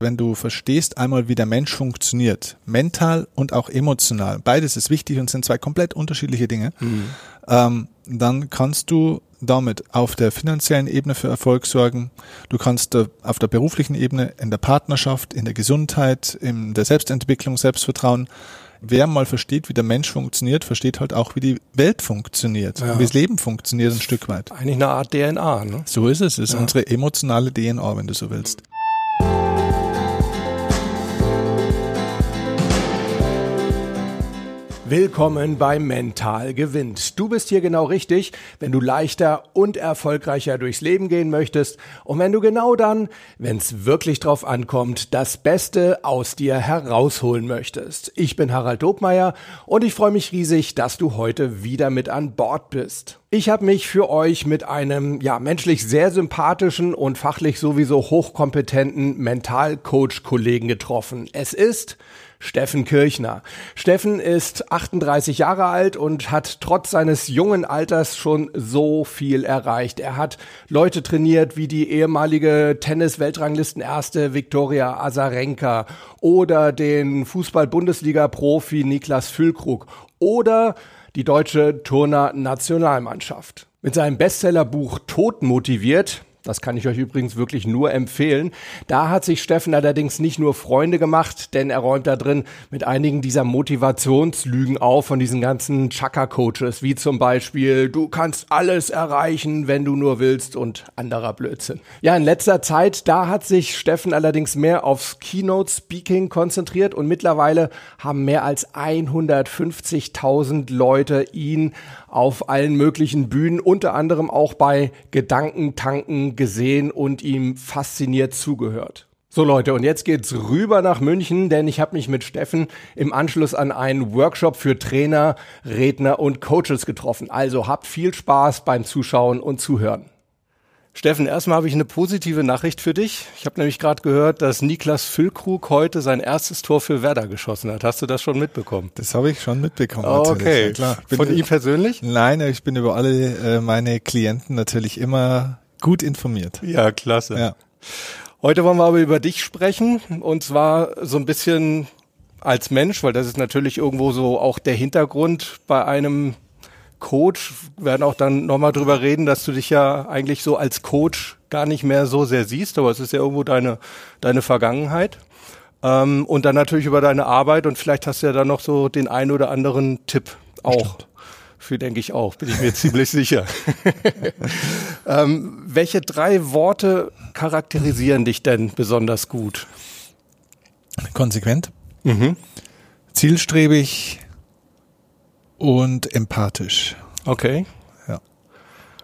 wenn du verstehst einmal, wie der Mensch funktioniert, mental und auch emotional, beides ist wichtig und sind zwei komplett unterschiedliche Dinge, mhm. ähm, dann kannst du damit auf der finanziellen Ebene für Erfolg sorgen. Du kannst auf der beruflichen Ebene, in der Partnerschaft, in der Gesundheit, in der Selbstentwicklung, Selbstvertrauen. Wer mal versteht, wie der Mensch funktioniert, versteht halt auch, wie die Welt funktioniert, ja. wie das Leben funktioniert ein Stück weit. Eigentlich eine Art DNA, ne? So ist es. Es ist ja. unsere emotionale DNA, wenn du so willst. Willkommen bei Mental gewinnt. Du bist hier genau richtig, wenn du leichter und erfolgreicher durchs Leben gehen möchtest und wenn du genau dann, wenn es wirklich drauf ankommt, das Beste aus dir herausholen möchtest. Ich bin Harald Dobmeier und ich freue mich riesig, dass du heute wieder mit an Bord bist. Ich habe mich für euch mit einem ja menschlich sehr sympathischen und fachlich sowieso hochkompetenten Mentalcoach-Kollegen getroffen. Es ist Steffen Kirchner. Steffen ist 38 Jahre alt und hat trotz seines jungen Alters schon so viel erreicht. Er hat Leute trainiert wie die ehemalige Tennis-Weltranglisten-Erste Viktoria Azarenka oder den Fußball-Bundesliga-Profi Niklas Füllkrug oder die deutsche Turner-Nationalmannschaft. Mit seinem Bestsellerbuch Tod motiviert das kann ich euch übrigens wirklich nur empfehlen. Da hat sich Steffen allerdings nicht nur Freunde gemacht, denn er räumt da drin mit einigen dieser Motivationslügen auf von diesen ganzen Chaka-Coaches, wie zum Beispiel, du kannst alles erreichen, wenn du nur willst und anderer Blödsinn. Ja, in letzter Zeit, da hat sich Steffen allerdings mehr aufs Keynote-Speaking konzentriert und mittlerweile haben mehr als 150.000 Leute ihn auf allen möglichen Bühnen, unter anderem auch bei Gedankentanken gesehen und ihm fasziniert zugehört. So Leute, und jetzt geht's rüber nach München, denn ich habe mich mit Steffen im Anschluss an einen Workshop für Trainer, Redner und Coaches getroffen. Also habt viel Spaß beim Zuschauen und Zuhören. Steffen, erstmal habe ich eine positive Nachricht für dich. Ich habe nämlich gerade gehört, dass Niklas Füllkrug heute sein erstes Tor für Werder geschossen hat. Hast du das schon mitbekommen? Das habe ich schon mitbekommen. okay. Ja, Von ihm persönlich? Nein, ich bin über alle äh, meine Klienten natürlich immer gut informiert. Ja, klasse. Ja. Heute wollen wir aber über dich sprechen und zwar so ein bisschen als Mensch, weil das ist natürlich irgendwo so auch der Hintergrund bei einem Coach, werden auch dann nochmal drüber reden, dass du dich ja eigentlich so als Coach gar nicht mehr so sehr siehst, aber es ist ja irgendwo deine, deine Vergangenheit. Ähm, und dann natürlich über deine Arbeit und vielleicht hast du ja dann noch so den ein oder anderen Tipp auch. Stimmt. Für denke ich auch, bin ich mir ziemlich sicher. ähm, welche drei Worte charakterisieren dich denn besonders gut? Konsequent, mhm. zielstrebig, und empathisch. Okay. Ja.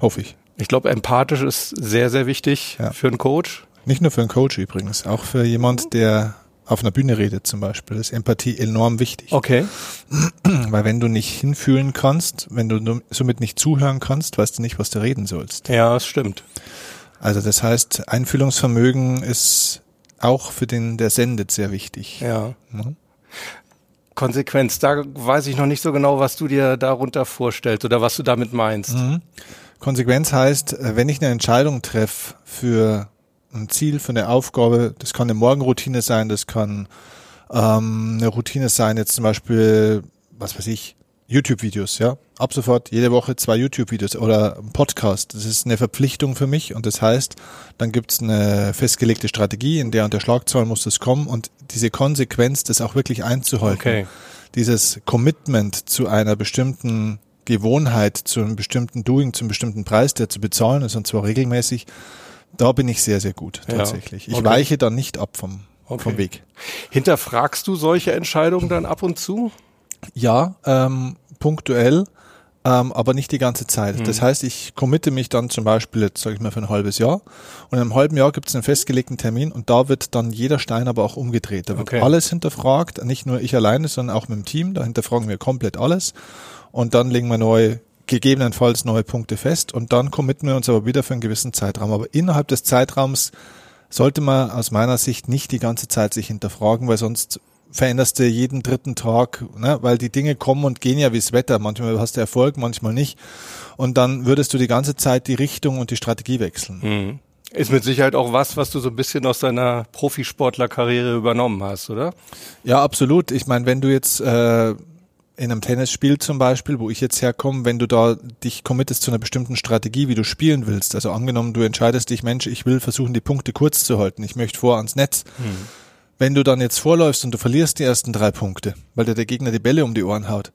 Hoffe ich. Ich glaube, empathisch ist sehr, sehr wichtig ja. für einen Coach. Nicht nur für einen Coach übrigens, auch für jemand, der auf einer Bühne redet zum Beispiel, ist Empathie enorm wichtig. Okay. Weil wenn du nicht hinfühlen kannst, wenn du somit nicht zuhören kannst, weißt du nicht, was du reden sollst. Ja, das stimmt. Also das heißt, Einfühlungsvermögen ist auch für den, der sendet, sehr wichtig. Ja. Mhm. Konsequenz. Da weiß ich noch nicht so genau, was du dir darunter vorstellst oder was du damit meinst. Mhm. Konsequenz heißt, äh, wenn ich eine Entscheidung treffe für ein Ziel, für eine Aufgabe, das kann eine Morgenroutine sein, das kann ähm, eine Routine sein, jetzt zum Beispiel, was weiß ich, YouTube-Videos, ja. Ab sofort jede Woche zwei YouTube-Videos oder ein Podcast. Das ist eine Verpflichtung für mich und das heißt, dann gibt's eine festgelegte Strategie, in der und der Schlagzahl muss das kommen und diese Konsequenz, das auch wirklich einzuhalten. Okay. Dieses Commitment zu einer bestimmten Gewohnheit, zu einem bestimmten Doing, zu einem bestimmten Preis, der zu bezahlen ist und zwar regelmäßig, da bin ich sehr, sehr gut tatsächlich. Ja. Okay. Ich weiche dann nicht ab vom, okay. vom Weg. Hinterfragst du solche Entscheidungen dann ab und zu? Ja, ähm, punktuell, ähm, aber nicht die ganze Zeit. Mhm. Das heißt, ich committe mich dann zum Beispiel, jetzt sage ich mal, für ein halbes Jahr. Und in einem halben Jahr gibt es einen festgelegten Termin und da wird dann jeder Stein aber auch umgedreht. Da wird okay. alles hinterfragt, nicht nur ich alleine, sondern auch mit dem Team. Da hinterfragen wir komplett alles. Und dann legen wir neue gegebenenfalls neue Punkte fest und dann committen wir uns aber wieder für einen gewissen Zeitraum. Aber innerhalb des Zeitraums sollte man aus meiner Sicht nicht die ganze Zeit sich hinterfragen, weil sonst veränderst du jeden dritten Tag, ne? weil die Dinge kommen und gehen ja wie das Wetter. Manchmal hast du Erfolg, manchmal nicht. Und dann würdest du die ganze Zeit die Richtung und die Strategie wechseln. Mhm. Ist mit Sicherheit auch was, was du so ein bisschen aus deiner Profisportlerkarriere übernommen hast, oder? Ja, absolut. Ich meine, wenn du jetzt äh, in einem Tennisspiel zum Beispiel, wo ich jetzt herkomme, wenn du da dich committest zu einer bestimmten Strategie, wie du spielen willst, also angenommen, du entscheidest dich, Mensch, ich will versuchen, die Punkte kurz zu halten, ich möchte vor ans Netz. Hm. Wenn du dann jetzt vorläufst und du verlierst die ersten drei Punkte, weil dir der Gegner die Bälle um die Ohren haut,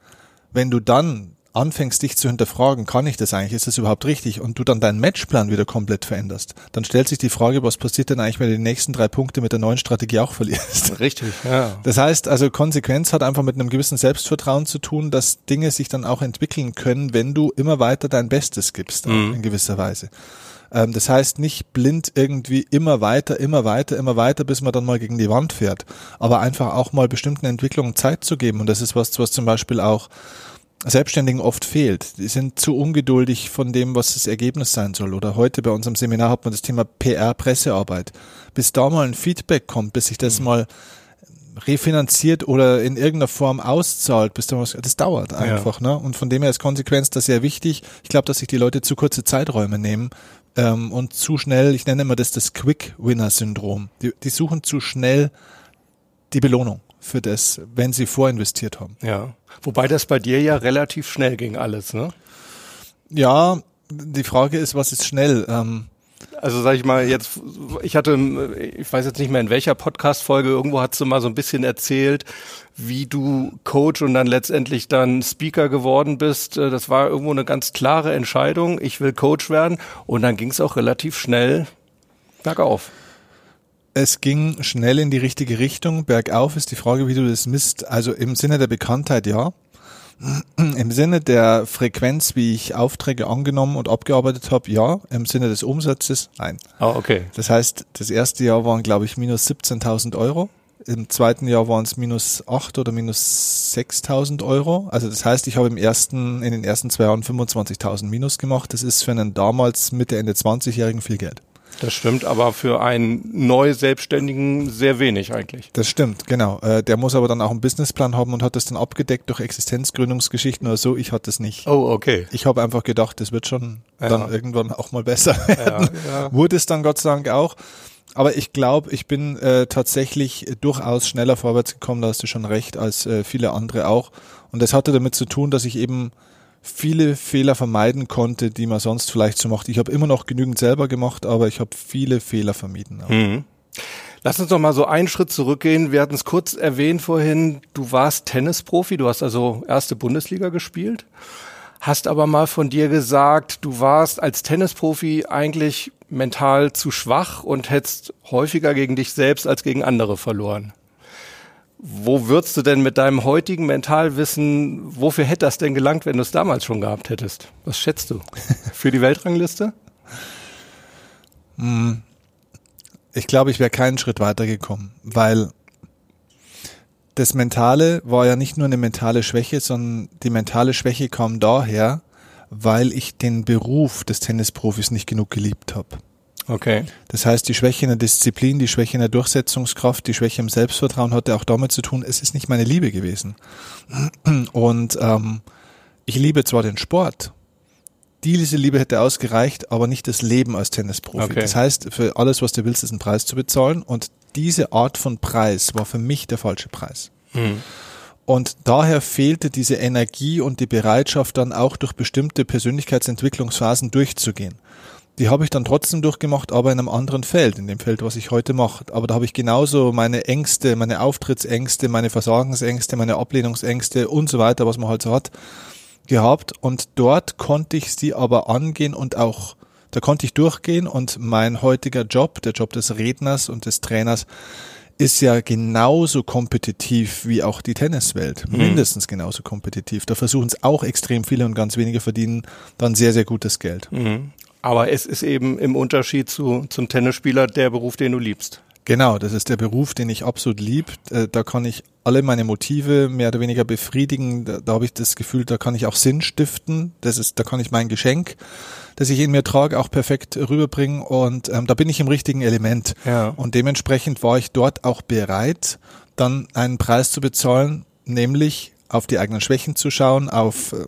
wenn du dann anfängst, dich zu hinterfragen, kann ich das eigentlich, ist das überhaupt richtig, und du dann deinen Matchplan wieder komplett veränderst, dann stellt sich die Frage, was passiert denn eigentlich, wenn du die nächsten drei Punkte mit der neuen Strategie auch verlierst? Richtig, ja. Das heißt, also Konsequenz hat einfach mit einem gewissen Selbstvertrauen zu tun, dass Dinge sich dann auch entwickeln können, wenn du immer weiter dein Bestes gibst, mhm. in gewisser Weise. Ähm, das heißt, nicht blind irgendwie immer weiter, immer weiter, immer weiter, bis man dann mal gegen die Wand fährt, aber einfach auch mal bestimmten Entwicklungen Zeit zu geben. Und das ist was, was zum Beispiel auch Selbstständigen oft fehlt. Die sind zu ungeduldig von dem, was das Ergebnis sein soll. Oder heute bei unserem Seminar hat man das Thema PR, Pressearbeit. Bis da mal ein Feedback kommt, bis sich das mhm. mal refinanziert oder in irgendeiner Form auszahlt, bis da was, das dauert einfach, ja. ne? Und von dem her ist Konsequenz das sehr wichtig. Ich glaube, dass sich die Leute zu kurze Zeiträume nehmen ähm, und zu schnell, ich nenne immer das das Quick-Winner-Syndrom. Die, die suchen zu schnell die Belohnung für das, wenn sie vorinvestiert haben. Ja. Wobei das bei dir ja relativ schnell ging alles, ne? Ja, die Frage ist, was ist schnell? Ähm, also sag ich mal jetzt, ich hatte, ich weiß jetzt nicht mehr in welcher Podcast-Folge, irgendwo hast du mal so ein bisschen erzählt, wie du Coach und dann letztendlich dann Speaker geworden bist. Das war irgendwo eine ganz klare Entscheidung. Ich will Coach werden und dann ging es auch relativ schnell bergauf es ging schnell in die richtige Richtung. Bergauf ist die Frage, wie du das misst. Also im Sinne der Bekanntheit ja. Im Sinne der Frequenz, wie ich Aufträge angenommen und abgearbeitet habe, ja. Im Sinne des Umsatzes, nein. Oh, okay. Das heißt, das erste Jahr waren, glaube ich, minus 17.000 Euro. Im zweiten Jahr waren es minus 8 oder minus 6.000 Euro. Also das heißt, ich habe im ersten, in den ersten zwei Jahren 25.000 minus gemacht. Das ist für einen damals Mitte, Ende 20-Jährigen viel Geld. Das stimmt, aber für einen neu Selbstständigen sehr wenig eigentlich. Das stimmt, genau. Äh, der muss aber dann auch einen Businessplan haben und hat das dann abgedeckt durch Existenzgründungsgeschichten oder so. Ich hatte das nicht. Oh, okay. Ich habe einfach gedacht, das wird schon ja. dann irgendwann auch mal besser werden. Ja, ja. Wurde es dann Gott sei Dank auch. Aber ich glaube, ich bin äh, tatsächlich durchaus schneller vorwärts gekommen, da hast du schon recht, als äh, viele andere auch. Und das hatte damit zu tun, dass ich eben viele Fehler vermeiden konnte, die man sonst vielleicht so macht. Ich habe immer noch genügend selber gemacht, aber ich habe viele Fehler vermieden. Mhm. Lass uns doch mal so einen Schritt zurückgehen. Wir hatten es kurz erwähnt vorhin, du warst Tennisprofi, du hast also erste Bundesliga gespielt, hast aber mal von dir gesagt, du warst als Tennisprofi eigentlich mental zu schwach und hättest häufiger gegen dich selbst als gegen andere verloren. Wo würdest du denn mit deinem heutigen Mentalwissen, wofür hätte das denn gelangt, wenn du es damals schon gehabt hättest? Was schätzt du? Für die Weltrangliste? Hm. Ich glaube, ich wäre keinen Schritt weitergekommen, weil das Mentale war ja nicht nur eine mentale Schwäche, sondern die mentale Schwäche kam daher, weil ich den Beruf des Tennisprofis nicht genug geliebt habe. Okay. Das heißt, die Schwäche in der Disziplin, die Schwäche in der Durchsetzungskraft, die Schwäche im Selbstvertrauen hatte auch damit zu tun, es ist nicht meine Liebe gewesen. Und ähm, ich liebe zwar den Sport, diese Liebe hätte ausgereicht, aber nicht das Leben als Tennisprofi. Okay. Das heißt, für alles, was du willst, ist ein Preis zu bezahlen. Und diese Art von Preis war für mich der falsche Preis. Mhm. Und daher fehlte diese Energie und die Bereitschaft dann auch durch bestimmte Persönlichkeitsentwicklungsphasen durchzugehen die habe ich dann trotzdem durchgemacht, aber in einem anderen Feld, in dem Feld, was ich heute mache. Aber da habe ich genauso meine Ängste, meine Auftrittsängste, meine Versagensängste, meine Ablehnungsängste und so weiter, was man halt so hat, gehabt. Und dort konnte ich sie aber angehen und auch, da konnte ich durchgehen und mein heutiger Job, der Job des Redners und des Trainers, ist ja genauso kompetitiv wie auch die Tenniswelt. Mhm. Mindestens genauso kompetitiv. Da versuchen es auch extrem viele und ganz wenige verdienen dann sehr, sehr gutes Geld. Mhm. Aber es ist eben im Unterschied zu, zum Tennisspieler der Beruf, den du liebst. Genau, das ist der Beruf, den ich absolut lieb. Äh, da kann ich alle meine Motive mehr oder weniger befriedigen. Da, da habe ich das Gefühl, da kann ich auch Sinn stiften. Das ist, da kann ich mein Geschenk, das ich in mir trage, auch perfekt rüberbringen. Und ähm, da bin ich im richtigen Element. Ja. Und dementsprechend war ich dort auch bereit, dann einen Preis zu bezahlen, nämlich auf die eigenen Schwächen zu schauen, auf äh,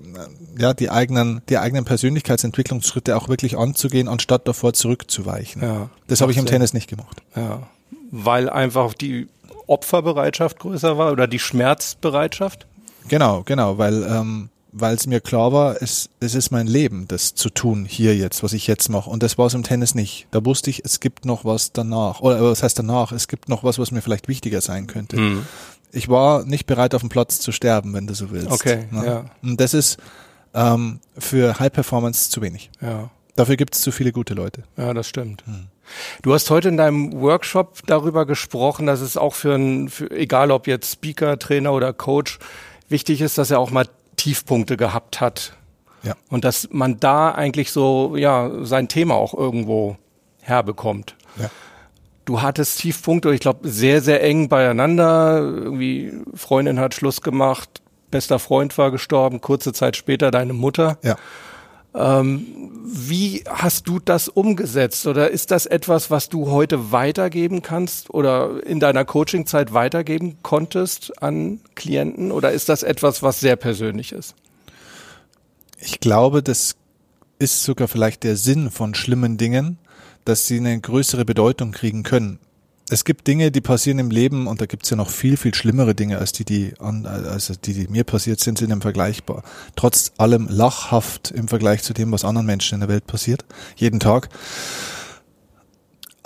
ja die eigenen die eigenen Persönlichkeitsentwicklungsschritte auch wirklich anzugehen, anstatt davor zurückzuweichen. Ja, das habe ich im Tennis nicht gemacht. Ja, weil einfach die Opferbereitschaft größer war oder die Schmerzbereitschaft. Genau, genau, weil ähm, weil es mir klar war, es, es ist mein Leben, das zu tun hier jetzt, was ich jetzt mache. Und das war es im Tennis nicht. Da wusste ich, es gibt noch was danach. Oder was heißt danach? Es gibt noch was, was mir vielleicht wichtiger sein könnte. Mhm. Ich war nicht bereit, auf dem Platz zu sterben, wenn du so willst. Okay, ne? ja. Und das ist ähm, für High Performance zu wenig. Ja. Dafür gibt es zu viele gute Leute. Ja, das stimmt. Mhm. Du hast heute in deinem Workshop darüber gesprochen, dass es auch für ein, für, egal ob jetzt Speaker, Trainer oder Coach, wichtig ist, dass er auch mal Tiefpunkte gehabt hat. Ja. Und dass man da eigentlich so, ja, sein Thema auch irgendwo herbekommt. Ja. Du hattest Tiefpunkte, ich glaube, sehr, sehr eng beieinander. Irgendwie Freundin hat Schluss gemacht, bester Freund war gestorben, kurze Zeit später deine Mutter. Ja. Ähm, wie hast du das umgesetzt? Oder ist das etwas, was du heute weitergeben kannst oder in deiner Coachingzeit weitergeben konntest an Klienten? Oder ist das etwas, was sehr persönlich ist? Ich glaube, das ist sogar vielleicht der Sinn von schlimmen Dingen, dass sie eine größere Bedeutung kriegen können es gibt Dinge, die passieren im Leben und da gibt's ja noch viel, viel schlimmere Dinge als die, die, an, also die, die mir passiert sind, sind im vergleichbar. Trotz allem lachhaft im Vergleich zu dem, was anderen Menschen in der Welt passiert. Jeden Tag.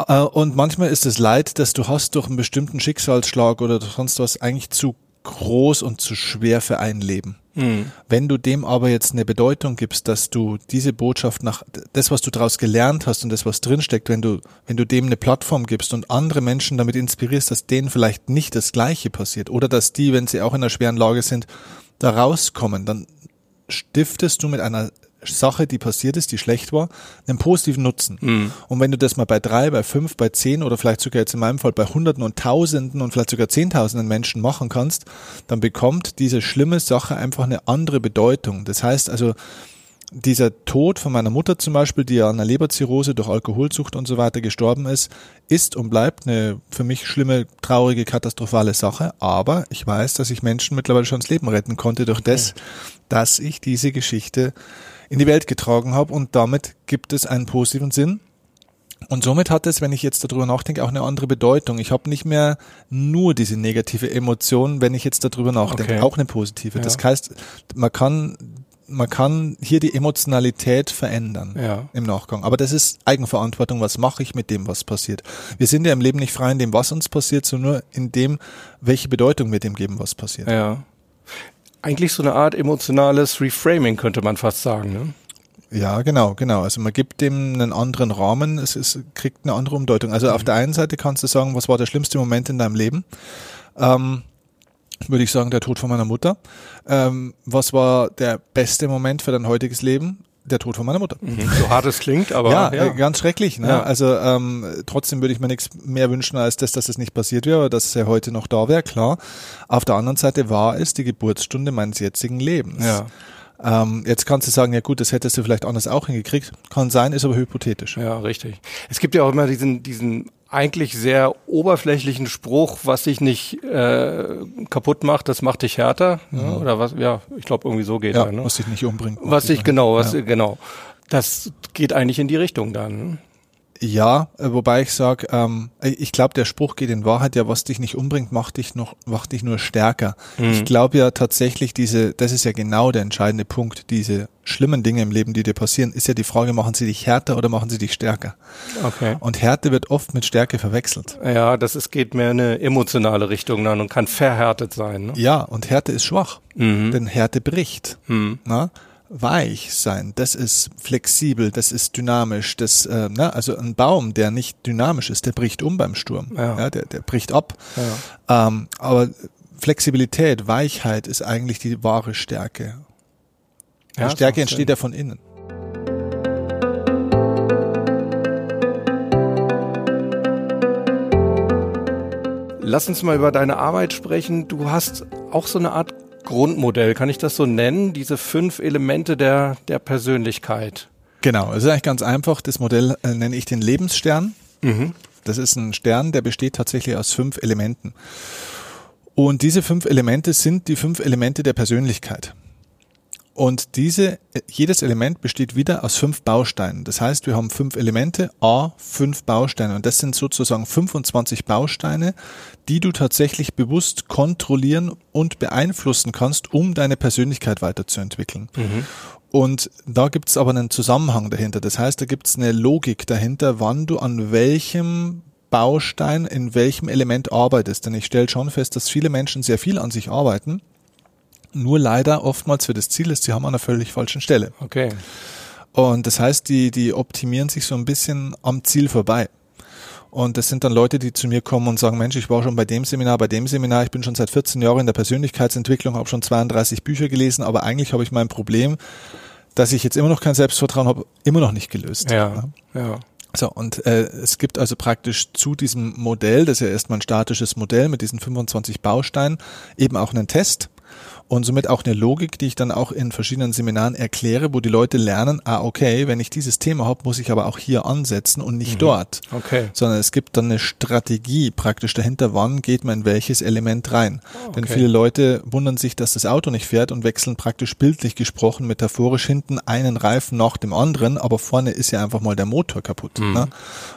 Äh, und manchmal ist das Leid, das du hast durch einen bestimmten Schicksalsschlag oder sonst was, eigentlich zu groß und zu schwer für ein Leben. Mhm. Wenn du dem aber jetzt eine Bedeutung gibst, dass du diese Botschaft nach, das, was du daraus gelernt hast und das, was drinsteckt, wenn du, wenn du dem eine Plattform gibst und andere Menschen damit inspirierst, dass denen vielleicht nicht das Gleiche passiert oder dass die, wenn sie auch in einer schweren Lage sind, da rauskommen, dann stiftest du mit einer Sache, die passiert ist, die schlecht war, einen positiven Nutzen. Mhm. Und wenn du das mal bei drei, bei fünf, bei zehn oder vielleicht sogar jetzt in meinem Fall bei Hunderten und Tausenden und vielleicht sogar Zehntausenden Menschen machen kannst, dann bekommt diese schlimme Sache einfach eine andere Bedeutung. Das heißt also, dieser Tod von meiner Mutter zum Beispiel, die ja an einer Leberzirrhose durch Alkoholsucht und so weiter gestorben ist, ist und bleibt eine für mich schlimme, traurige, katastrophale Sache. Aber ich weiß, dass ich Menschen mittlerweile schon das Leben retten konnte durch das, dass ich diese Geschichte in die Welt getragen habe und damit gibt es einen positiven Sinn. Und somit hat es, wenn ich jetzt darüber nachdenke, auch eine andere Bedeutung. Ich habe nicht mehr nur diese negative Emotion, wenn ich jetzt darüber nachdenke, okay. auch eine positive. Ja. Das heißt, man kann man kann hier die Emotionalität verändern ja. im Nachgang. Aber das ist Eigenverantwortung. Was mache ich mit dem, was passiert? Wir sind ja im Leben nicht frei in dem, was uns passiert, sondern nur in dem, welche Bedeutung wir dem geben, was passiert. Ja eigentlich so eine Art emotionales Reframing, könnte man fast sagen. Ne? Ja, genau, genau. Also man gibt dem einen anderen Rahmen, es, es kriegt eine andere Umdeutung. Also mhm. auf der einen Seite kannst du sagen, was war der schlimmste Moment in deinem Leben? Ähm, würde ich sagen, der Tod von meiner Mutter. Ähm, was war der beste Moment für dein heutiges Leben? Der Tod von meiner Mutter. Mhm. So hart es klingt, aber ja, ja. Äh, ganz schrecklich. Ne? Ja. Also ähm, trotzdem würde ich mir nichts mehr wünschen als das, dass es nicht passiert wäre, dass er heute noch da wäre. Klar. Auf der anderen Seite war es die Geburtsstunde meines jetzigen Lebens. Ja. Ähm, jetzt kannst du sagen, ja gut, das hättest du vielleicht anders auch hingekriegt. Kann sein, ist aber hypothetisch. Ja, richtig. Es gibt ja auch immer diesen, diesen eigentlich sehr oberflächlichen Spruch, was dich nicht äh, kaputt macht, das macht dich härter. Mhm. Ja, oder was? Ja, ich glaube irgendwie so geht ja, ja ne? Was dich nicht umbringt. Was dich genau, was ja. genau. Das geht eigentlich in die Richtung dann. Ja, äh, wobei ich sage, ähm, ich glaube, der Spruch geht in Wahrheit ja, was dich nicht umbringt, macht dich noch, macht dich nur stärker. Mhm. Ich glaube ja tatsächlich, diese, das ist ja genau der entscheidende Punkt, diese schlimmen Dinge im Leben, die dir passieren, ist ja die Frage, machen sie dich härter oder machen sie dich stärker? Okay. Und Härte wird oft mit Stärke verwechselt. Ja, das ist, geht mehr in eine emotionale Richtung dann und kann verhärtet sein. Ne? Ja, und Härte ist schwach, mhm. denn Härte bricht. Mhm. Na? Weich sein, das ist flexibel, das ist dynamisch, das, äh, ne, also ein Baum, der nicht dynamisch ist, der bricht um beim Sturm, ja. ja der, der bricht ab. Ja. Ähm, aber Flexibilität, Weichheit ist eigentlich die wahre Stärke. Ja, Stärke entsteht ja von innen. Lass uns mal über deine Arbeit sprechen. Du hast auch so eine Art Grundmodell, kann ich das so nennen? Diese fünf Elemente der, der Persönlichkeit. Genau, es ist eigentlich ganz einfach. Das Modell äh, nenne ich den Lebensstern. Mhm. Das ist ein Stern, der besteht tatsächlich aus fünf Elementen. Und diese fünf Elemente sind die fünf Elemente der Persönlichkeit. Und diese, jedes Element besteht wieder aus fünf Bausteinen. Das heißt, wir haben fünf Elemente, A, fünf Bausteine. Und das sind sozusagen 25 Bausteine, die du tatsächlich bewusst kontrollieren und beeinflussen kannst, um deine Persönlichkeit weiterzuentwickeln. Mhm. Und da gibt es aber einen Zusammenhang dahinter. Das heißt, da gibt es eine Logik dahinter, wann du an welchem Baustein in welchem Element arbeitest. Denn ich stelle schon fest, dass viele Menschen sehr viel an sich arbeiten nur leider oftmals für das Ziel ist, sie haben an einer völlig falschen Stelle. Okay. Und das heißt, die, die optimieren sich so ein bisschen am Ziel vorbei. Und das sind dann Leute, die zu mir kommen und sagen, Mensch, ich war schon bei dem Seminar, bei dem Seminar, ich bin schon seit 14 Jahren in der Persönlichkeitsentwicklung, habe schon 32 Bücher gelesen, aber eigentlich habe ich mein Problem, dass ich jetzt immer noch kein Selbstvertrauen habe, immer noch nicht gelöst. Ja, ja. So, und äh, es gibt also praktisch zu diesem Modell, das ist ja erstmal ein statisches Modell mit diesen 25 Bausteinen, eben auch einen Test und somit auch eine Logik, die ich dann auch in verschiedenen Seminaren erkläre, wo die Leute lernen, ah, okay, wenn ich dieses Thema habe, muss ich aber auch hier ansetzen und nicht mhm. dort. Okay. Sondern es gibt dann eine Strategie praktisch dahinter, wann geht man in welches Element rein. Oh, okay. Denn viele Leute wundern sich, dass das Auto nicht fährt und wechseln praktisch bildlich gesprochen, metaphorisch hinten einen Reifen nach dem anderen, aber vorne ist ja einfach mal der Motor kaputt. Mhm. Ne?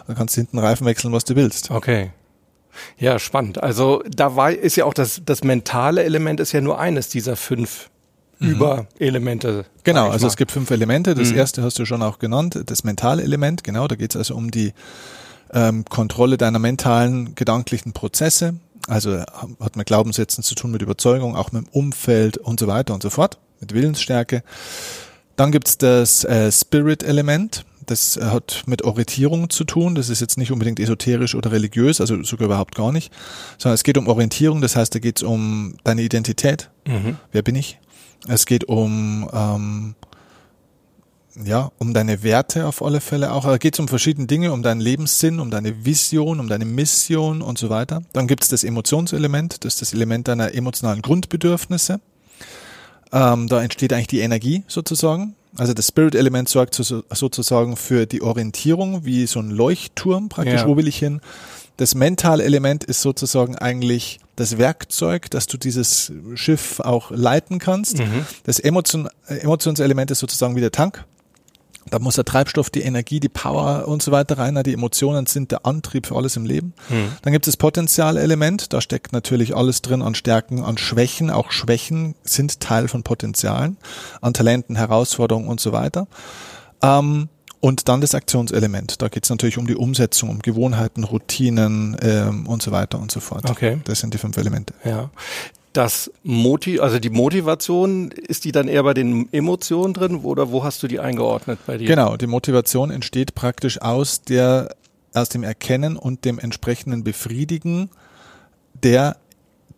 Dann kannst du hinten Reifen wechseln, was du willst. Okay. Ja, spannend. Also da war, ist ja auch das, das mentale Element ist ja nur eines dieser fünf mhm. Überelemente. Genau, also es gibt fünf Elemente. Das mhm. erste hast du schon auch genannt, das mentale Element. Genau, da geht es also um die ähm, Kontrolle deiner mentalen, gedanklichen Prozesse. Also hat mit Glaubenssätzen zu tun, mit Überzeugung, auch mit dem Umfeld und so weiter und so fort, mit Willensstärke. Dann gibt's das äh, Spirit-Element. Das hat mit Orientierung zu tun. Das ist jetzt nicht unbedingt esoterisch oder religiös, also sogar überhaupt gar nicht, sondern es geht um Orientierung. Das heißt, da geht es um deine Identität. Mhm. Wer bin ich? Es geht um ähm, ja, um deine Werte auf alle Fälle auch. Da geht es um verschiedene Dinge, um deinen Lebenssinn, um deine Vision, um deine Mission und so weiter. Dann gibt es das Emotionselement, das ist das Element deiner emotionalen Grundbedürfnisse. Ähm, da entsteht eigentlich die Energie sozusagen. Also das Spirit-Element sorgt so, sozusagen für die Orientierung, wie so ein Leuchtturm praktisch, ja. wo will ich hin. Das mentale Element ist sozusagen eigentlich das Werkzeug, dass du dieses Schiff auch leiten kannst. Mhm. Das Emotion, Emotionselement ist sozusagen wie der Tank. Da muss der Treibstoff, die Energie, die Power und so weiter rein. Die Emotionen sind der Antrieb für alles im Leben. Mhm. Dann gibt es das Potenzialelement. Da steckt natürlich alles drin an Stärken, an Schwächen. Auch Schwächen sind Teil von Potenzialen, an Talenten, Herausforderungen und so weiter. Ähm, und dann das Aktionselement. Da geht es natürlich um die Umsetzung, um Gewohnheiten, Routinen ähm, und so weiter und so fort. Okay. Das sind die fünf Elemente. Ja das Motiv, also die Motivation, ist die dann eher bei den Emotionen drin oder wo hast du die eingeordnet bei dir? Genau, die Motivation entsteht praktisch aus der, aus dem Erkennen und dem entsprechenden Befriedigen der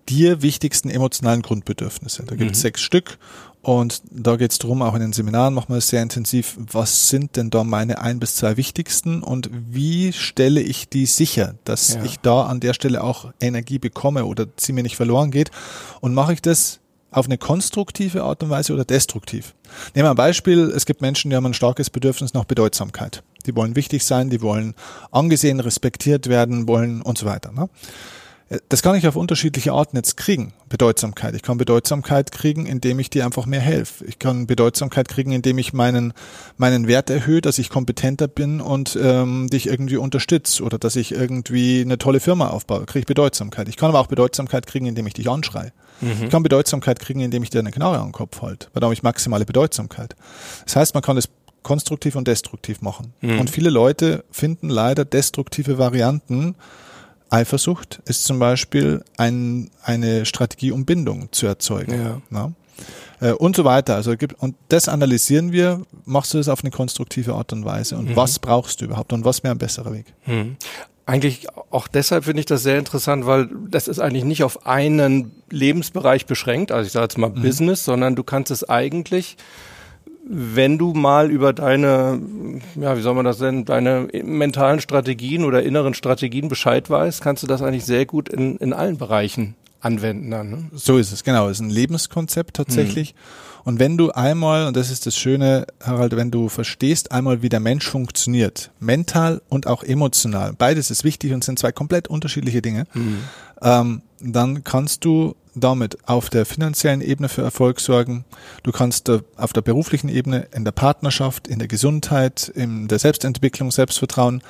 dir wichtigsten emotionalen Grundbedürfnisse. Da gibt es mhm. sechs Stück und da geht es darum, auch in den Seminaren machen wir es sehr intensiv, was sind denn da meine ein bis zwei wichtigsten und wie stelle ich die sicher, dass ja. ich da an der Stelle auch Energie bekomme oder sie mir nicht verloren geht und mache ich das auf eine konstruktive Art und Weise oder destruktiv. Nehmen wir ein Beispiel, es gibt Menschen, die haben ein starkes Bedürfnis nach Bedeutsamkeit. Die wollen wichtig sein, die wollen angesehen, respektiert werden, wollen und so weiter. Ne? Das kann ich auf unterschiedliche Arten jetzt kriegen, Bedeutsamkeit. Ich kann Bedeutsamkeit kriegen, indem ich dir einfach mehr helfe. Ich kann Bedeutsamkeit kriegen, indem ich meinen, meinen Wert erhöhe, dass ich kompetenter bin und ähm, dich irgendwie unterstütze oder dass ich irgendwie eine tolle Firma aufbaue. Kriege ich Bedeutsamkeit. Ich kann aber auch Bedeutsamkeit kriegen, indem ich dich anschreie. Mhm. Ich kann Bedeutsamkeit kriegen, indem ich dir eine Knarre an den Kopf halte. Weil da habe ich maximale Bedeutsamkeit. Das heißt, man kann es konstruktiv und destruktiv machen. Mhm. Und viele Leute finden leider destruktive Varianten, Eifersucht ist zum Beispiel ein, eine Strategie, um Bindung zu erzeugen. Ja. Äh, und so weiter. Also gibt, und das analysieren wir, machst du das auf eine konstruktive Art und Weise und mhm. was brauchst du überhaupt und was wäre ein besserer Weg? Mhm. Eigentlich auch deshalb finde ich das sehr interessant, weil das ist eigentlich nicht auf einen Lebensbereich beschränkt, also ich sage jetzt mal mhm. Business, sondern du kannst es eigentlich wenn du mal über deine, ja, wie soll man das nennen, deine mentalen Strategien oder inneren Strategien Bescheid weißt, kannst du das eigentlich sehr gut in, in allen Bereichen anwenden dann. Ne? So ist es, genau. Es ist ein Lebenskonzept tatsächlich. Mhm. Und wenn du einmal, und das ist das Schöne, Harald, wenn du verstehst einmal, wie der Mensch funktioniert, mental und auch emotional, beides ist wichtig und sind zwei komplett unterschiedliche Dinge, mhm. ähm, dann kannst du damit auf der finanziellen Ebene für Erfolg sorgen. Du kannst auf der beruflichen Ebene, in der Partnerschaft, in der Gesundheit, in der Selbstentwicklung, Selbstvertrauen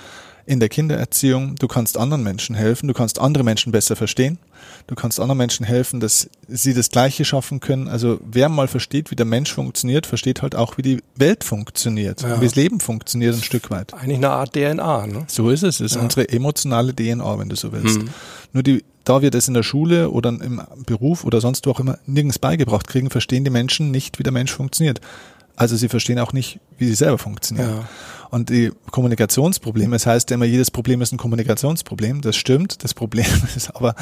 in der Kindererziehung. Du kannst anderen Menschen helfen, du kannst andere Menschen besser verstehen. Du kannst anderen Menschen helfen, dass sie das Gleiche schaffen können. Also wer mal versteht, wie der Mensch funktioniert, versteht halt auch, wie die Welt funktioniert, ja. wie das Leben funktioniert ein Stück weit. Eigentlich eine Art DNA, ne? So ist es. Es ist ja. unsere emotionale DNA, wenn du so willst. Hm. Nur die, da wir das in der Schule oder im Beruf oder sonst wo auch immer nirgends beigebracht kriegen, verstehen die Menschen nicht, wie der Mensch funktioniert. Also sie verstehen auch nicht, wie sie selber funktionieren. Ja. Und die Kommunikationsprobleme, es das heißt immer, jedes Problem ist ein Kommunikationsproblem. Das stimmt. Das Problem ist aber,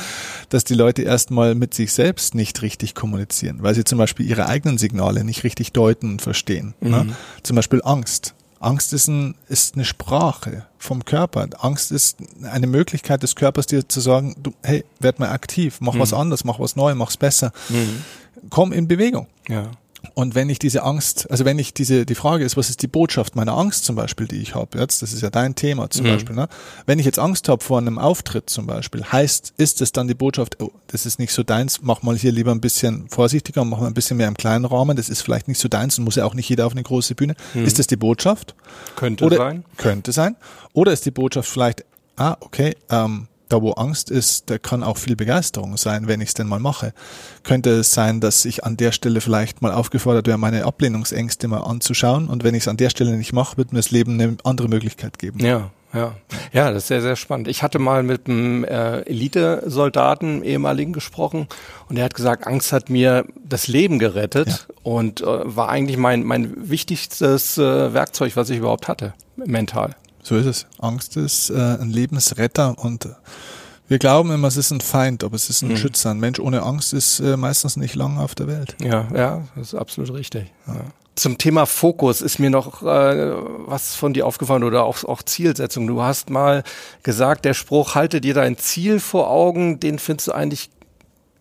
dass die Leute erstmal mit sich selbst nicht richtig kommunizieren, weil sie zum Beispiel ihre eigenen Signale nicht richtig deuten und verstehen. Ne? Mhm. Ne? Zum Beispiel Angst. Angst ist, ein, ist eine Sprache vom Körper. Angst ist eine Möglichkeit des Körpers, dir zu sagen, du, hey, werd mal aktiv, mach mhm. was anderes, mach was Neues, mach's besser. Mhm. Komm in Bewegung. Ja. Und wenn ich diese Angst, also wenn ich diese, die Frage ist, was ist die Botschaft meiner Angst zum Beispiel, die ich habe, jetzt, das ist ja dein Thema zum mhm. Beispiel, ne? Wenn ich jetzt Angst habe vor einem Auftritt zum Beispiel, heißt, ist es dann die Botschaft, oh, das ist nicht so deins, mach mal hier lieber ein bisschen vorsichtiger mach mal ein bisschen mehr im kleinen Rahmen, das ist vielleicht nicht so deins und muss ja auch nicht jeder auf eine große Bühne. Mhm. Ist das die Botschaft? Könnte Oder, sein. Könnte sein. Oder ist die Botschaft vielleicht, ah, okay, ähm, da wo Angst ist, da kann auch viel Begeisterung sein, wenn ich es denn mal mache. Könnte es sein, dass ich an der Stelle vielleicht mal aufgefordert wäre, meine Ablehnungsängste mal anzuschauen und wenn ich es an der Stelle nicht mache, wird mir das Leben eine andere Möglichkeit geben. Ja, ja. Ja, das ist sehr, sehr spannend. Ich hatte mal mit einem äh, Elite-Soldaten, ehemaligen, gesprochen und er hat gesagt, Angst hat mir das Leben gerettet ja. und äh, war eigentlich mein, mein wichtigstes äh, Werkzeug, was ich überhaupt hatte, mental. So ist es. Angst ist äh, ein Lebensretter und wir glauben immer, es ist ein Feind, aber es ist ein mhm. Schützer. Ein Mensch ohne Angst ist äh, meistens nicht lange auf der Welt. Ja, ja, das ist absolut richtig. Ja. Zum Thema Fokus ist mir noch äh, was von dir aufgefallen oder auch, auch Zielsetzung. Du hast mal gesagt, der Spruch, halte dir dein Ziel vor Augen, den findest du eigentlich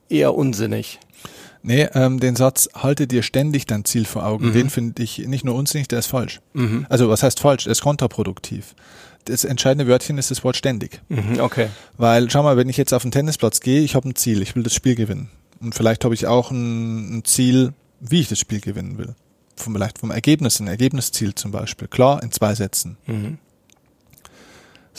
eher unsinnig. Nee, ähm, den Satz, halte dir ständig dein Ziel vor Augen, mhm. den finde ich nicht nur unsinnig, der ist falsch. Mhm. Also was heißt falsch? Der ist kontraproduktiv. Das entscheidende Wörtchen ist das Wort ständig. Mhm, okay. Weil, schau mal, wenn ich jetzt auf den Tennisplatz gehe, ich habe ein Ziel, ich will das Spiel gewinnen. Und vielleicht habe ich auch ein, ein Ziel, wie ich das Spiel gewinnen will. Vielleicht vom Ergebnis, ein Ergebnisziel zum Beispiel. Klar, in zwei Sätzen. Mhm.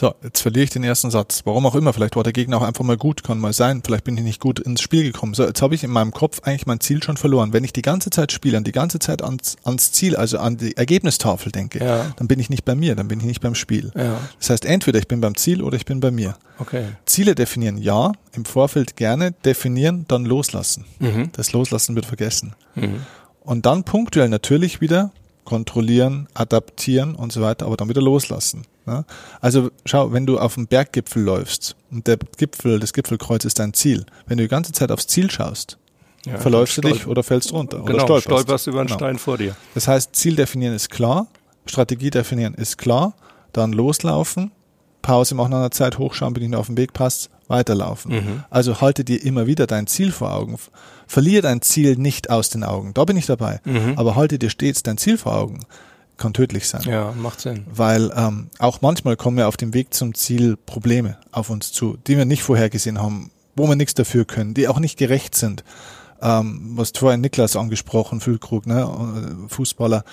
So, jetzt verliere ich den ersten Satz. Warum auch immer, vielleicht war der Gegner auch einfach mal gut, kann mal sein. Vielleicht bin ich nicht gut ins Spiel gekommen. So, jetzt habe ich in meinem Kopf eigentlich mein Ziel schon verloren. Wenn ich die ganze Zeit spiele und die ganze Zeit ans, ans Ziel, also an die Ergebnistafel denke, ja. dann bin ich nicht bei mir, dann bin ich nicht beim Spiel. Ja. Das heißt, entweder ich bin beim Ziel oder ich bin bei mir. Okay. Ziele definieren, ja, im Vorfeld gerne, definieren, dann loslassen. Mhm. Das Loslassen wird vergessen. Mhm. Und dann punktuell natürlich wieder kontrollieren, adaptieren und so weiter, aber dann wieder loslassen. Ne? Also schau, wenn du auf dem Berggipfel läufst und der Gipfel, das Gipfelkreuz ist dein Ziel, wenn du die ganze Zeit aufs Ziel schaust, ja, verläufst du dich oder fällst runter genau, oder stolperst. stolperst über einen genau. Stein vor dir. Das heißt, Ziel definieren ist klar, Strategie definieren ist klar, dann loslaufen, Pause machen an der Zeit, hochschauen, bin ich noch auf dem Weg, passt, weiterlaufen. Mhm. Also halte dir immer wieder dein Ziel vor Augen. Verliere dein Ziel nicht aus den Augen. Da bin ich dabei. Mhm. Aber halte dir stets dein Ziel vor Augen kann tödlich sein. Ja, macht Sinn. Weil ähm, auch manchmal kommen ja auf dem Weg zum Ziel Probleme auf uns zu, die wir nicht vorhergesehen haben, wo wir nichts dafür können, die auch nicht gerecht sind. Ähm, was vorhin Niklas angesprochen, Füllkrug, ne, äh, Fußballer.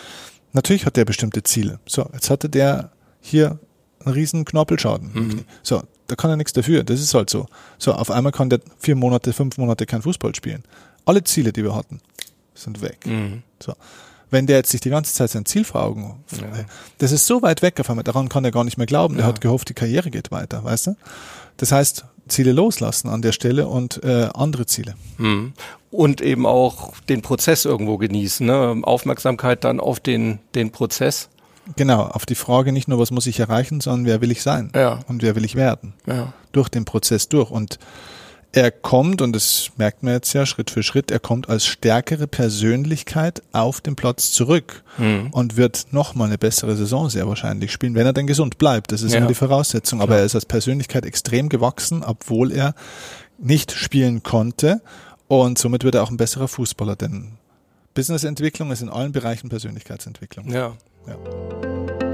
Natürlich hat der bestimmte Ziele. So, jetzt hatte der hier einen riesen Knorpelschaden. Mhm. So, da kann er nichts dafür. Das ist halt so. So, auf einmal kann der vier Monate, fünf Monate kein Fußball spielen. Alle Ziele, die wir hatten, sind weg. Mhm. So wenn der jetzt sich die ganze Zeit sein Ziel vor Augen, ja. das ist so weit weg auf einmal, daran kann er gar nicht mehr glauben. Ja. Er hat gehofft, die Karriere geht weiter, weißt du? Das heißt, Ziele loslassen an der Stelle und äh, andere Ziele. Mhm. Und eben auch den Prozess irgendwo genießen, ne? Aufmerksamkeit dann auf den, den Prozess. Genau, auf die Frage nicht nur, was muss ich erreichen, sondern wer will ich sein ja. und wer will ich werden. Ja. Durch den Prozess durch. Und er kommt, und das merkt man jetzt ja Schritt für Schritt, er kommt als stärkere Persönlichkeit auf den Platz zurück mhm. und wird nochmal eine bessere Saison sehr wahrscheinlich spielen, wenn er denn gesund bleibt. Das ist ja. immer die Voraussetzung. Aber er ist als Persönlichkeit extrem gewachsen, obwohl er nicht spielen konnte und somit wird er auch ein besserer Fußballer, denn Businessentwicklung ist in allen Bereichen Persönlichkeitsentwicklung. Ja. ja.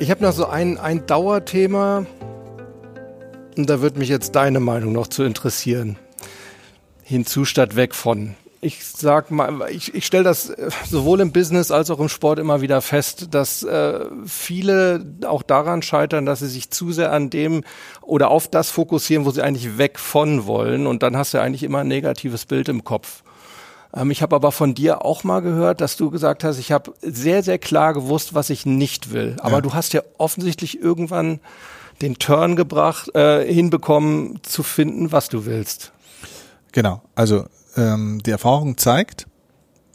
Ich habe noch so ein, ein Dauerthema und da würde mich jetzt deine Meinung noch zu interessieren. Hinzu statt weg von ich sag mal, ich, ich stelle das äh, sowohl im Business als auch im Sport immer wieder fest, dass äh, viele auch daran scheitern, dass sie sich zu sehr an dem oder auf das fokussieren, wo sie eigentlich weg von wollen. Und dann hast du eigentlich immer ein negatives Bild im Kopf. Ähm, ich habe aber von dir auch mal gehört, dass du gesagt hast, ich habe sehr, sehr klar gewusst, was ich nicht will. Aber ja. du hast ja offensichtlich irgendwann den Turn gebracht, äh, hinbekommen zu finden, was du willst. Genau. Also ähm, die Erfahrung zeigt,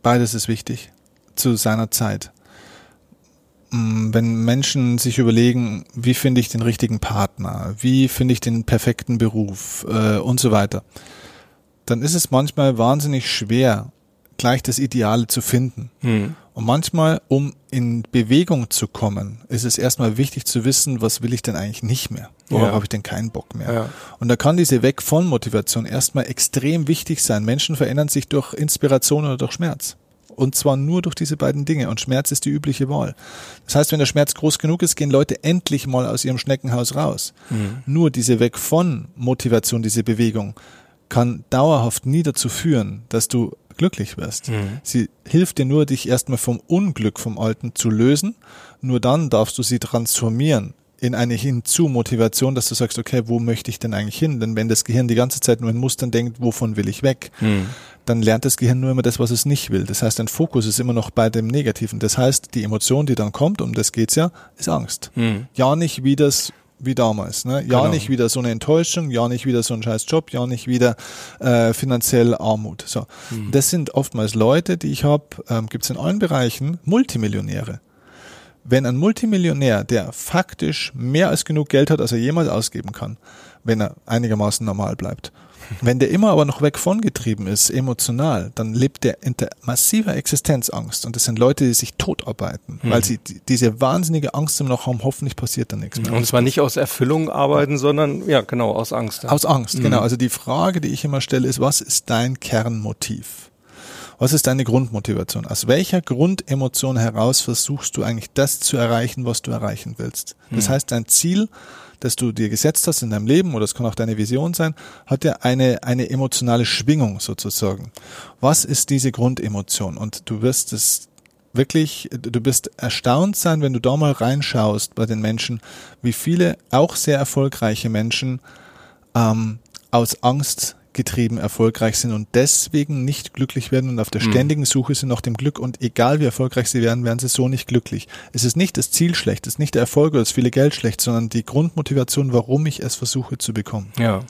beides ist wichtig zu seiner Zeit. Mm, wenn Menschen sich überlegen, wie finde ich den richtigen Partner, wie finde ich den perfekten Beruf äh, und so weiter, dann ist es manchmal wahnsinnig schwer, gleich das Ideale zu finden. Mhm. Und manchmal, um in Bewegung zu kommen, ist es erstmal wichtig zu wissen, was will ich denn eigentlich nicht mehr? Worauf ja. habe ich denn keinen Bock mehr? Ja. Und da kann diese Weg von Motivation erstmal extrem wichtig sein. Menschen verändern sich durch Inspiration oder durch Schmerz. Und zwar nur durch diese beiden Dinge. Und Schmerz ist die übliche Wahl. Das heißt, wenn der Schmerz groß genug ist, gehen Leute endlich mal aus ihrem Schneckenhaus raus. Mhm. Nur diese Weg von Motivation, diese Bewegung, kann dauerhaft nie dazu führen, dass du glücklich wirst. Mhm. Sie hilft dir nur, dich erstmal vom Unglück vom Alten zu lösen. Nur dann darfst du sie transformieren in eine Hinzu-Motivation, dass du sagst, okay, wo möchte ich denn eigentlich hin? Denn wenn das Gehirn die ganze Zeit nur in Mustern denkt, wovon will ich weg, mhm. dann lernt das Gehirn nur immer das, was es nicht will. Das heißt, dein Fokus ist immer noch bei dem Negativen. Das heißt, die Emotion, die dann kommt, um das geht's ja, ist Angst. Mhm. Ja nicht, wie das wie damals. Ne? Ja, genau. nicht wieder so eine Enttäuschung, ja, nicht wieder so ein scheiß Job, ja, nicht wieder äh, finanziell Armut. So, mhm. Das sind oftmals Leute, die ich habe, ähm, gibt es in allen Bereichen, Multimillionäre. Wenn ein Multimillionär, der faktisch mehr als genug Geld hat, als er jemals ausgeben kann, wenn er einigermaßen normal bleibt, wenn der immer aber noch weg von getrieben ist, emotional, dann lebt der unter massiver Existenzangst. Und das sind Leute, die sich totarbeiten, mhm. weil sie diese wahnsinnige Angst immer noch haben, hoffentlich passiert da nichts mehr. Und zwar nicht aus Erfüllung arbeiten, sondern ja, genau, aus Angst. Ja. Aus Angst, mhm. genau. Also die Frage, die ich immer stelle, ist, was ist dein Kernmotiv? Was ist deine Grundmotivation? Aus welcher Grundemotion heraus versuchst du eigentlich das zu erreichen, was du erreichen willst? Das mhm. heißt, dein Ziel das du dir gesetzt hast in deinem Leben, oder es kann auch deine Vision sein, hat ja eine, eine emotionale Schwingung sozusagen. Was ist diese Grundemotion? Und du wirst es wirklich, du bist erstaunt sein, wenn du da mal reinschaust bei den Menschen, wie viele auch sehr erfolgreiche Menschen ähm, aus Angst getrieben erfolgreich sind und deswegen nicht glücklich werden und auf der mhm. ständigen Suche sind nach dem Glück und egal wie erfolgreich sie werden, werden sie so nicht glücklich. Es ist nicht das Ziel schlecht, es ist nicht der Erfolg oder das viele Geld schlecht, sondern die Grundmotivation, warum ich es versuche zu bekommen. Ja.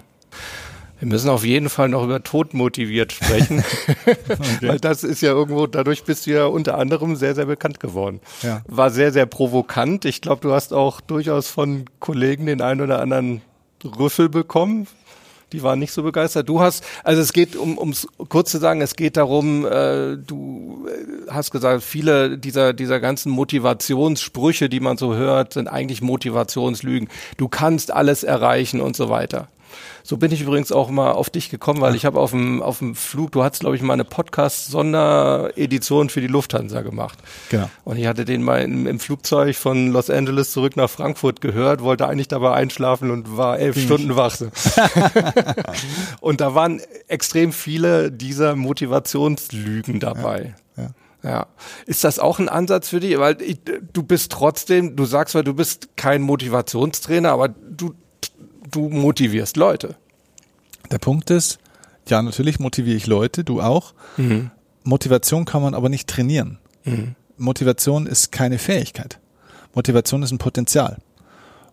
Wir müssen auf jeden Fall noch über Tod motiviert sprechen, okay. weil das ist ja irgendwo, dadurch bist du ja unter anderem sehr, sehr bekannt geworden. Ja. War sehr, sehr provokant. Ich glaube, du hast auch durchaus von Kollegen den einen oder anderen Rüffel bekommen die waren nicht so begeistert. Du hast, also es geht, um ums kurz zu sagen, es geht darum, äh, du äh, hast gesagt, viele dieser dieser ganzen Motivationssprüche, die man so hört, sind eigentlich Motivationslügen. Du kannst alles erreichen und so weiter. So bin ich übrigens auch mal auf dich gekommen, weil ich habe auf dem, auf dem Flug, du hast, glaube ich, mal eine Podcast-Sonderedition für die Lufthansa gemacht. Genau. Und ich hatte den mal im, im, Flugzeug von Los Angeles zurück nach Frankfurt gehört, wollte eigentlich dabei einschlafen und war elf Bin Stunden wach. und da waren extrem viele dieser Motivationslügen dabei. Ja, ja. Ja. Ist das auch ein Ansatz für dich? Weil ich, du bist trotzdem, du sagst zwar, du bist kein Motivationstrainer, aber du du motivierst Leute. Der Punkt ist, ja, natürlich motiviere ich Leute, du auch. Mhm. Motivation kann man aber nicht trainieren. Mhm. Motivation ist keine Fähigkeit. Motivation ist ein Potenzial.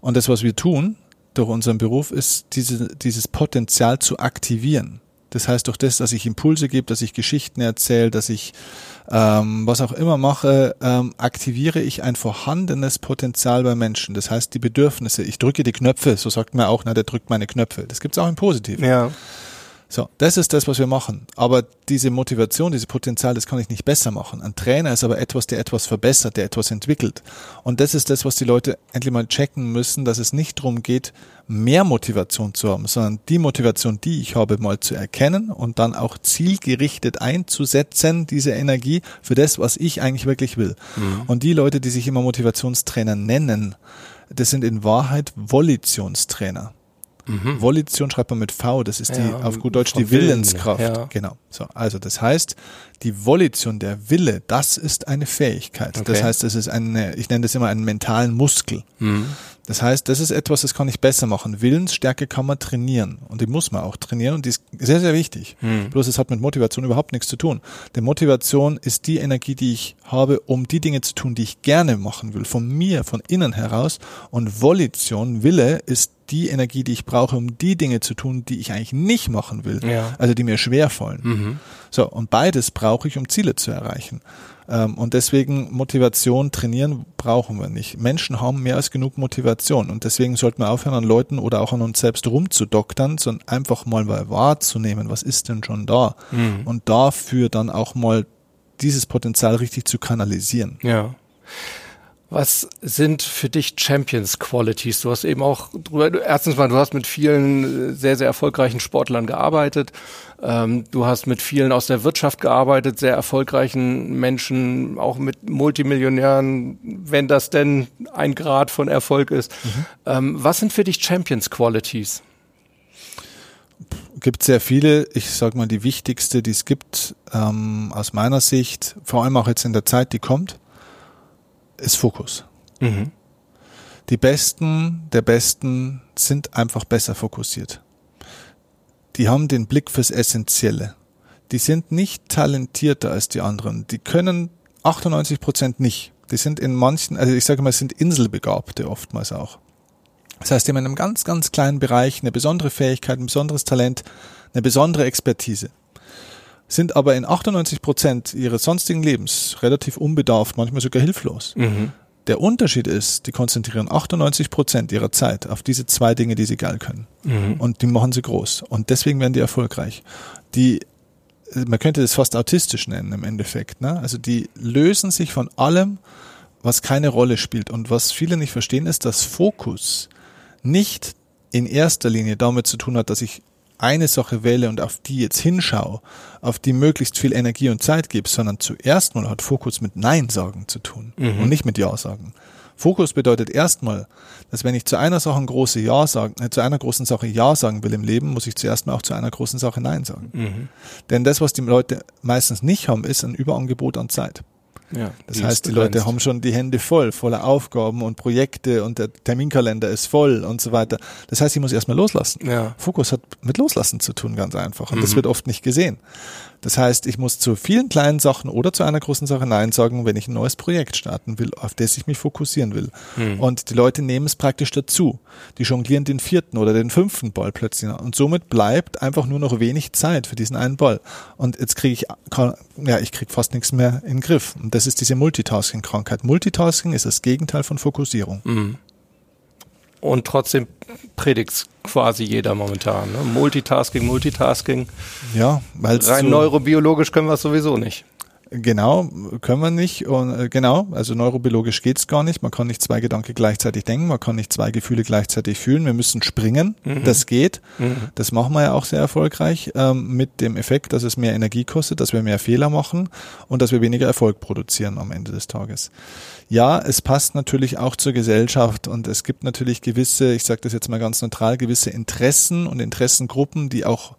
Und das, was wir tun durch unseren Beruf, ist diese, dieses Potenzial zu aktivieren. Das heißt, durch das, dass ich Impulse gebe, dass ich Geschichten erzähle, dass ich ähm, was auch immer mache, ähm, aktiviere ich ein vorhandenes Potenzial bei Menschen. Das heißt, die Bedürfnisse. Ich drücke die Knöpfe, so sagt man auch, na, der drückt meine Knöpfe. Das gibt's auch im Positiven. Ja. So, das ist das, was wir machen. Aber diese Motivation, dieses Potenzial, das kann ich nicht besser machen. Ein Trainer ist aber etwas, der etwas verbessert, der etwas entwickelt. Und das ist das, was die Leute endlich mal checken müssen, dass es nicht darum geht, mehr Motivation zu haben, sondern die Motivation, die ich habe, mal zu erkennen und dann auch zielgerichtet einzusetzen, diese Energie für das, was ich eigentlich wirklich will. Mhm. Und die Leute, die sich immer Motivationstrainer nennen, das sind in Wahrheit Volitionstrainer. Mhm. Volition schreibt man mit V, das ist ja, die, auf gut Deutsch, die Willenskraft. Ja. Genau. So, also das heißt, die Volition, der Wille, das ist eine Fähigkeit. Okay. Das heißt, es ist eine, ich nenne das immer einen mentalen Muskel. Mhm. Das heißt, das ist etwas, das kann ich besser machen. Willensstärke kann man trainieren und die muss man auch trainieren und die ist sehr, sehr wichtig. Mhm. Bloß es hat mit Motivation überhaupt nichts zu tun. Denn Motivation ist die Energie, die ich habe, um die Dinge zu tun, die ich gerne machen will, von mir, von innen heraus. Und Volition, Wille, ist die Energie, die ich brauche, um die Dinge zu tun, die ich eigentlich nicht machen will, ja. also die mir schwer fallen. Mhm. So, und beides brauche ich, um Ziele zu erreichen. Ähm, und deswegen Motivation trainieren brauchen wir nicht. Menschen haben mehr als genug Motivation und deswegen sollten wir aufhören, an Leuten oder auch an uns selbst rumzudoktern, sondern einfach mal wahrzunehmen, was ist denn schon da mhm. und dafür dann auch mal dieses Potenzial richtig zu kanalisieren. Ja. Was sind für dich Champions Qualities? Du hast eben auch drüber, erstens mal, du hast mit vielen äh, sehr, sehr erfolgreichen Sportlern gearbeitet. Ähm, du hast mit vielen aus der Wirtschaft gearbeitet, sehr erfolgreichen Menschen, auch mit Multimillionären, wenn das denn ein Grad von Erfolg ist. Mhm. Ähm, was sind für dich Champions Qualities? gibt sehr viele. Ich sage mal, die wichtigste, die es gibt, ähm, aus meiner Sicht, vor allem auch jetzt in der Zeit, die kommt, ist Fokus. Mhm. Die Besten der Besten sind einfach besser fokussiert. Die haben den Blick fürs Essentielle. Die sind nicht talentierter als die anderen. Die können 98 Prozent nicht. Die sind in manchen, also ich sage mal, sind Inselbegabte oftmals auch. Das heißt, die haben in einem ganz, ganz kleinen Bereich eine besondere Fähigkeit, ein besonderes Talent, eine besondere Expertise sind aber in 98 Prozent ihres sonstigen Lebens relativ unbedarft, manchmal sogar hilflos. Mhm. Der Unterschied ist, die konzentrieren 98 Prozent ihrer Zeit auf diese zwei Dinge, die sie geil können. Mhm. Und die machen sie groß. Und deswegen werden die erfolgreich. Die, man könnte das fast autistisch nennen im Endeffekt. Ne? Also die lösen sich von allem, was keine Rolle spielt. Und was viele nicht verstehen, ist, dass Fokus nicht in erster Linie damit zu tun hat, dass ich eine Sache wähle und auf die jetzt hinschaue, auf die möglichst viel Energie und Zeit gebe, sondern zuerst mal hat Fokus mit Nein sagen zu tun mhm. und nicht mit Ja sagen. Fokus bedeutet erstmal, dass wenn ich zu einer Sache ein große Ja sagen, äh, zu einer großen Sache Ja sagen will im Leben, muss ich zuerst mal auch zu einer großen Sache Nein sagen. Mhm. Denn das, was die Leute meistens nicht haben, ist ein Überangebot an Zeit. Ja, das heißt, die Leute haben schon die Hände voll, voller Aufgaben und Projekte und der Terminkalender ist voll und so weiter. Das heißt, ich muss erstmal loslassen. Ja. Fokus hat mit Loslassen zu tun, ganz einfach. Und mhm. das wird oft nicht gesehen. Das heißt, ich muss zu vielen kleinen Sachen oder zu einer großen Sache Nein sagen, wenn ich ein neues Projekt starten will, auf das ich mich fokussieren will. Hm. Und die Leute nehmen es praktisch dazu. Die jonglieren den vierten oder den fünften Ball plötzlich. Und somit bleibt einfach nur noch wenig Zeit für diesen einen Ball. Und jetzt kriege ich, ja, ich kriege fast nichts mehr in den Griff. Und das ist diese Multitasking-Krankheit. Multitasking ist das Gegenteil von Fokussierung. Mhm. Und trotzdem predigt quasi jeder momentan. Ne? Multitasking, Multitasking. Ja, weil rein neurobiologisch können wir es sowieso nicht. Genau, können wir nicht. Und äh, genau, also neurobiologisch geht's gar nicht. Man kann nicht zwei Gedanken gleichzeitig denken, man kann nicht zwei Gefühle gleichzeitig fühlen. Wir müssen springen. Mhm. Das geht. Mhm. Das machen wir ja auch sehr erfolgreich ähm, mit dem Effekt, dass es mehr Energie kostet, dass wir mehr Fehler machen und dass wir weniger Erfolg produzieren am Ende des Tages. Ja, es passt natürlich auch zur Gesellschaft und es gibt natürlich gewisse, ich sage das jetzt mal ganz neutral, gewisse Interessen und Interessengruppen, die auch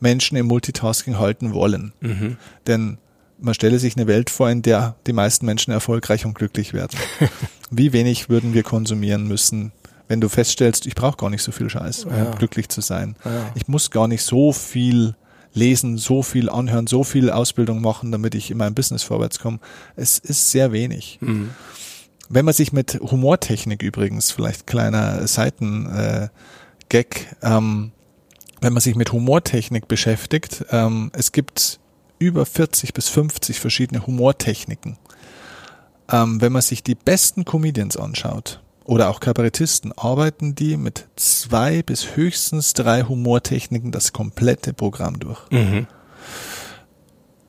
Menschen im Multitasking halten wollen. Mhm. Denn man stelle sich eine Welt vor, in der die meisten Menschen erfolgreich und glücklich werden. Wie wenig würden wir konsumieren müssen, wenn du feststellst, ich brauche gar nicht so viel Scheiß, um ja. glücklich zu sein. Ja. Ich muss gar nicht so viel lesen, so viel anhören, so viel Ausbildung machen, damit ich in meinem Business vorwärts komme. Es ist sehr wenig. Mhm. Wenn man sich mit Humortechnik übrigens, vielleicht kleiner Seitengag, äh, ähm, wenn man sich mit Humortechnik beschäftigt, ähm, es gibt über 40 bis 50 verschiedene Humortechniken. Ähm, wenn man sich die besten Comedians anschaut oder auch Kabarettisten, arbeiten die mit zwei bis höchstens drei Humortechniken das komplette Programm durch. Mhm.